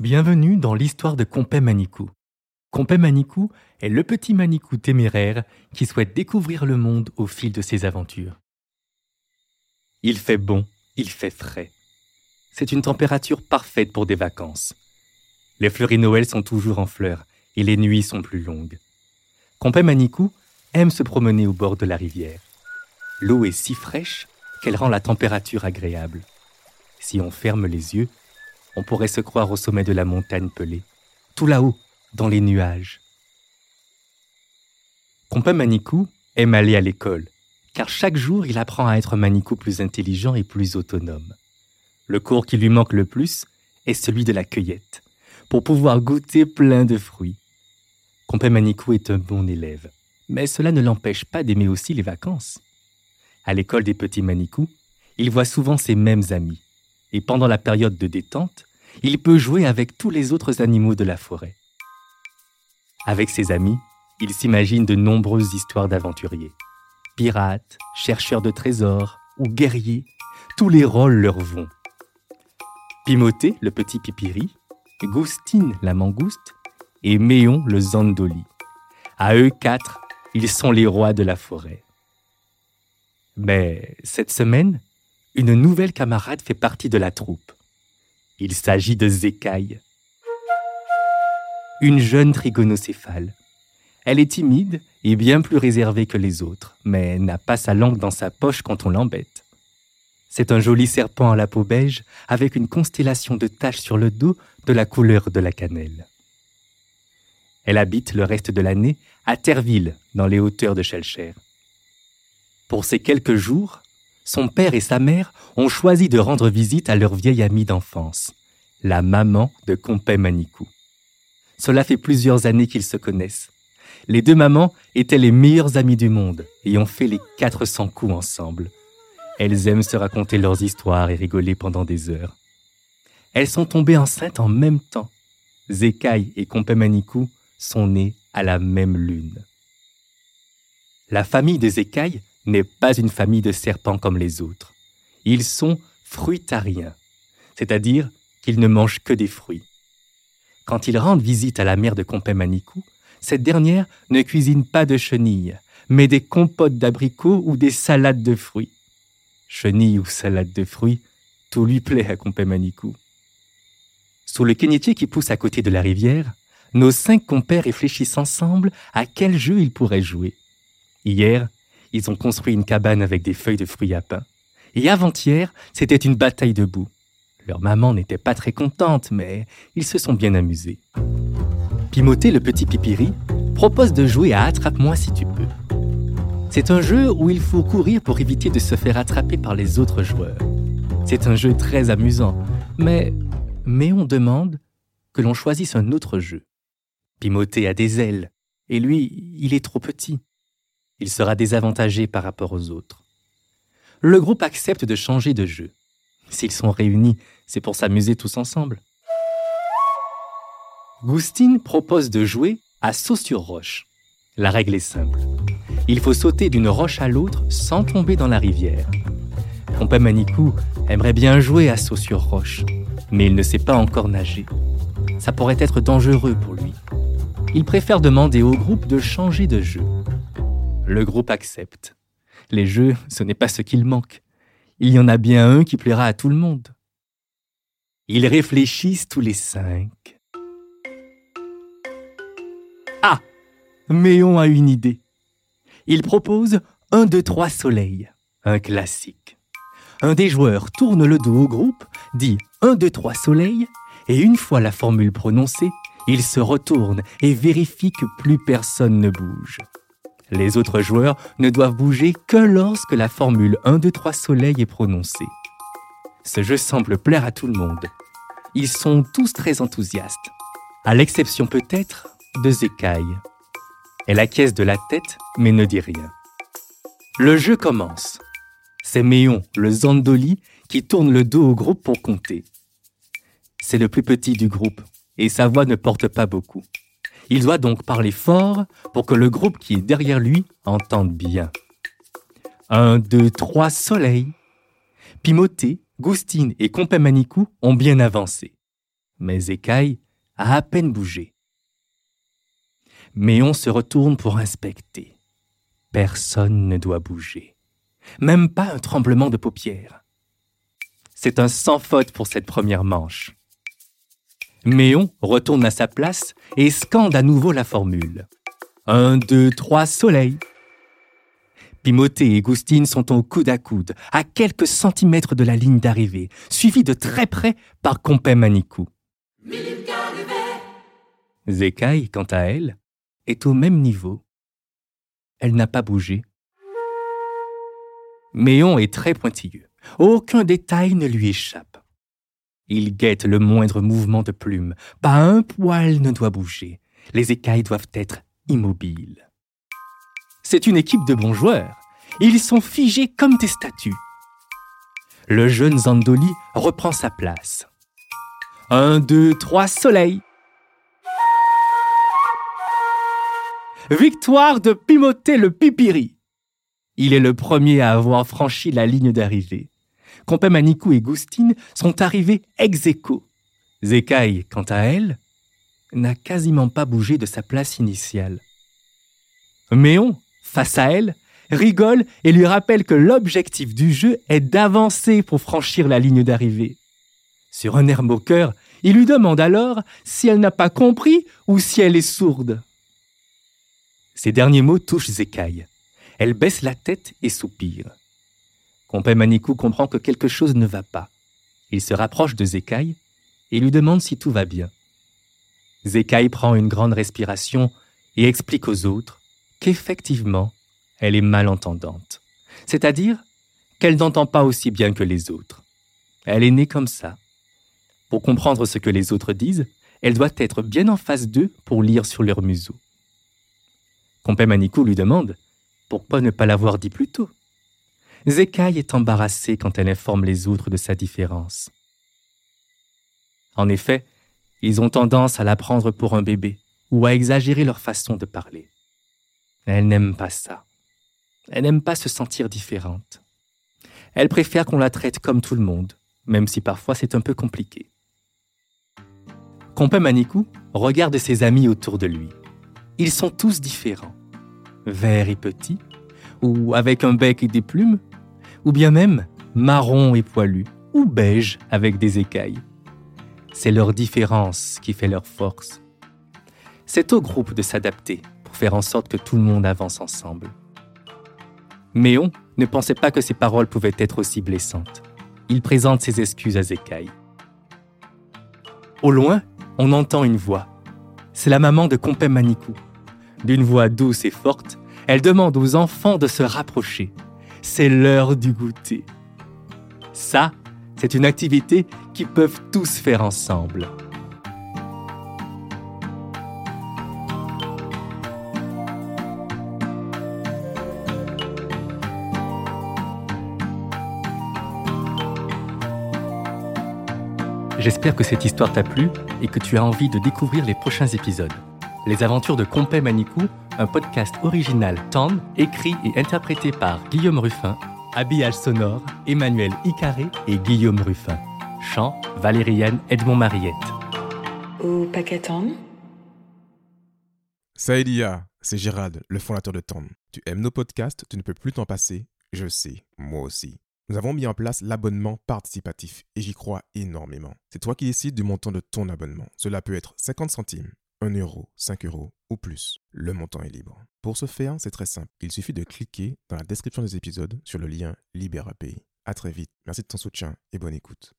Bienvenue dans l'histoire de Compé Manikou. Compé Manikou est le petit Manikou téméraire qui souhaite découvrir le monde au fil de ses aventures. Il fait bon, il fait frais. C'est une température parfaite pour des vacances. Les fleuries Noël sont toujours en fleurs et les nuits sont plus longues. Compé Manikou aime se promener au bord de la rivière. L'eau est si fraîche qu'elle rend la température agréable. Si on ferme les yeux, on pourrait se croire au sommet de la montagne pelée, tout là-haut, dans les nuages. Compé Manikou aime aller à l'école, car chaque jour il apprend à être Manikou plus intelligent et plus autonome. Le cours qui lui manque le plus est celui de la cueillette, pour pouvoir goûter plein de fruits. Compé Manikou est un bon élève, mais cela ne l'empêche pas d'aimer aussi les vacances. À l'école des petits Manikou, il voit souvent ses mêmes amis, et pendant la période de détente, il peut jouer avec tous les autres animaux de la forêt. Avec ses amis, il s'imagine de nombreuses histoires d'aventuriers. Pirates, chercheurs de trésors ou guerriers, tous les rôles leur vont. Pimoté, le petit pipiri, Goustine, la mangouste, et Méon, le zandoli. À eux quatre, ils sont les rois de la forêt. Mais cette semaine, une nouvelle camarade fait partie de la troupe. Il s'agit de Zécaille. Une jeune trigonocéphale. Elle est timide et bien plus réservée que les autres, mais n'a pas sa langue dans sa poche quand on l'embête. C'est un joli serpent à la peau beige avec une constellation de taches sur le dos de la couleur de la cannelle. Elle habite le reste de l'année à Terville, dans les hauteurs de Schellcher. Pour ces quelques jours, son père et sa mère ont choisi de rendre visite à leur vieille amie d'enfance, la maman de Compé Manikou. Cela fait plusieurs années qu'ils se connaissent. Les deux mamans étaient les meilleures amies du monde et ont fait les 400 coups ensemble. Elles aiment se raconter leurs histoires et rigoler pendant des heures. Elles sont tombées enceintes en même temps. Zécaille et Compé Manikou sont nés à la même lune. La famille des écailles n'est pas une famille de serpents comme les autres. Ils sont fruitariens, c'est-à-dire qu'ils ne mangent que des fruits. Quand ils rendent visite à la mère de Compé Manikou, cette dernière ne cuisine pas de chenilles, mais des compotes d'abricots ou des salades de fruits. Chenilles ou salades de fruits, tout lui plaît à Compé Manikou. Sous le quénitier qui pousse à côté de la rivière, nos cinq compères réfléchissent ensemble à quel jeu ils pourraient jouer. Hier, ils ont construit une cabane avec des feuilles de fruits à pain. Et avant-hier, c'était une bataille debout. Leur maman n'était pas très contente, mais ils se sont bien amusés. Pimoté, le petit pipiri, propose de jouer à Attrape-moi si tu peux. C'est un jeu où il faut courir pour éviter de se faire attraper par les autres joueurs. C'est un jeu très amusant, mais, mais on demande que l'on choisisse un autre jeu. Pimoté a des ailes, et lui, il est trop petit. Il sera désavantagé par rapport aux autres. Le groupe accepte de changer de jeu. S'ils sont réunis, c'est pour s'amuser tous ensemble. Goustine propose de jouer à saut sur roche. La règle est simple. Il faut sauter d'une roche à l'autre sans tomber dans la rivière. Compé Manikou aimerait bien jouer à saut sur roche, mais il ne sait pas encore nager. Ça pourrait être dangereux pour lui. Il préfère demander au groupe de changer de jeu. Le groupe accepte. Les jeux, ce n'est pas ce qu'il manque. Il y en a bien un qui plaira à tout le monde. Ils réfléchissent tous les cinq. Ah Méon a une idée. Il propose un, deux, trois soleils, un classique. Un des joueurs tourne le dos au groupe, dit un, deux, trois soleils, et une fois la formule prononcée, il se retourne et vérifie que plus personne ne bouge. Les autres joueurs ne doivent bouger que lorsque la formule 1, 2, 3 soleil est prononcée. Ce jeu semble plaire à tout le monde. Ils sont tous très enthousiastes, à l'exception peut-être de Zécaille. Elle acquiesce de la tête, mais ne dit rien. Le jeu commence. C'est Méon, le Zandoli, qui tourne le dos au groupe pour compter. C'est le plus petit du groupe, et sa voix ne porte pas beaucoup. Il doit donc parler fort pour que le groupe qui est derrière lui entende bien. Un, deux, trois, soleil. Pimoté, Goustine et Compé-Manicou ont bien avancé. Mais Écaille a à peine bougé. Méon se retourne pour inspecter. Personne ne doit bouger. Même pas un tremblement de paupières. C'est un sans faute pour cette première manche. Méon retourne à sa place et scande à nouveau la formule. Un, deux, trois, soleil. Pimoté et Goustine sont au coude à coude, à quelques centimètres de la ligne d'arrivée, suivis de très près par Compé Manicou. Zécaille, quant à elle, est au même niveau. Elle n'a pas bougé. Méon est très pointilleux. Aucun détail ne lui échappe. Il guette le moindre mouvement de plume. Pas un poil ne doit bouger. Les écailles doivent être immobiles. C'est une équipe de bons joueurs. Ils sont figés comme des statues. Le jeune Zandoli reprend sa place. Un, deux, trois, soleil. Victoire de Pimoté le Pipiri. Il est le premier à avoir franchi la ligne d'arrivée. Compé Manicou et Goustine sont arrivés ex aequo. Zécaille, quant à elle, n'a quasiment pas bougé de sa place initiale. Méon, face à elle, rigole et lui rappelle que l'objectif du jeu est d'avancer pour franchir la ligne d'arrivée. Sur un air moqueur, il lui demande alors si elle n'a pas compris ou si elle est sourde. Ces derniers mots touchent Zécaille. Elle baisse la tête et soupire. Compé Manicou comprend que quelque chose ne va pas. Il se rapproche de Zécaille et lui demande si tout va bien. Zécaille prend une grande respiration et explique aux autres qu'effectivement, elle est malentendante. C'est-à-dire qu'elle n'entend pas aussi bien que les autres. Elle est née comme ça. Pour comprendre ce que les autres disent, elle doit être bien en face d'eux pour lire sur leur museau. Compé Manicou lui demande pourquoi ne pas l'avoir dit plus tôt? Zécaille est embarrassée quand elle informe les autres de sa différence. En effet, ils ont tendance à la prendre pour un bébé ou à exagérer leur façon de parler. Elle n'aime pas ça. Elle n'aime pas se sentir différente. Elle préfère qu'on la traite comme tout le monde, même si parfois c'est un peu compliqué. Compé Manicou regarde ses amis autour de lui. Ils sont tous différents. Verts et petits, ou avec un bec et des plumes, ou bien même marron et poilu, ou beige avec des écailles. C'est leur différence qui fait leur force. C'est au groupe de s'adapter pour faire en sorte que tout le monde avance ensemble. Méon ne pensait pas que ses paroles pouvaient être aussi blessantes. Il présente ses excuses à Zécaille. Au loin, on entend une voix. C'est la maman de Compé Manicou. D'une voix douce et forte, elle demande aux enfants de se rapprocher. C'est l'heure du goûter. Ça, c'est une activité qu'ils peuvent tous faire ensemble. J'espère que cette histoire t'a plu et que tu as envie de découvrir les prochains épisodes. Les aventures de Compé Manicou, un podcast original Tande, écrit et interprété par Guillaume Ruffin, habillage sonore Emmanuel Icaré et Guillaume Ruffin. Chant Valériane Edmond-Mariette. Au paquet Tande. Saïdia, c'est Gérald, le fondateur de Tande. Tu aimes nos podcasts, tu ne peux plus t'en passer. Je sais, moi aussi. Nous avons mis en place l'abonnement participatif et j'y crois énormément. C'est toi qui décides du montant de ton abonnement. Cela peut être 50 centimes, 1 euro, 5 euros ou plus. Le montant est libre. Pour ce faire, c'est très simple. Il suffit de cliquer dans la description des épisodes sur le lien Libère API. À très vite. Merci de ton soutien et bonne écoute.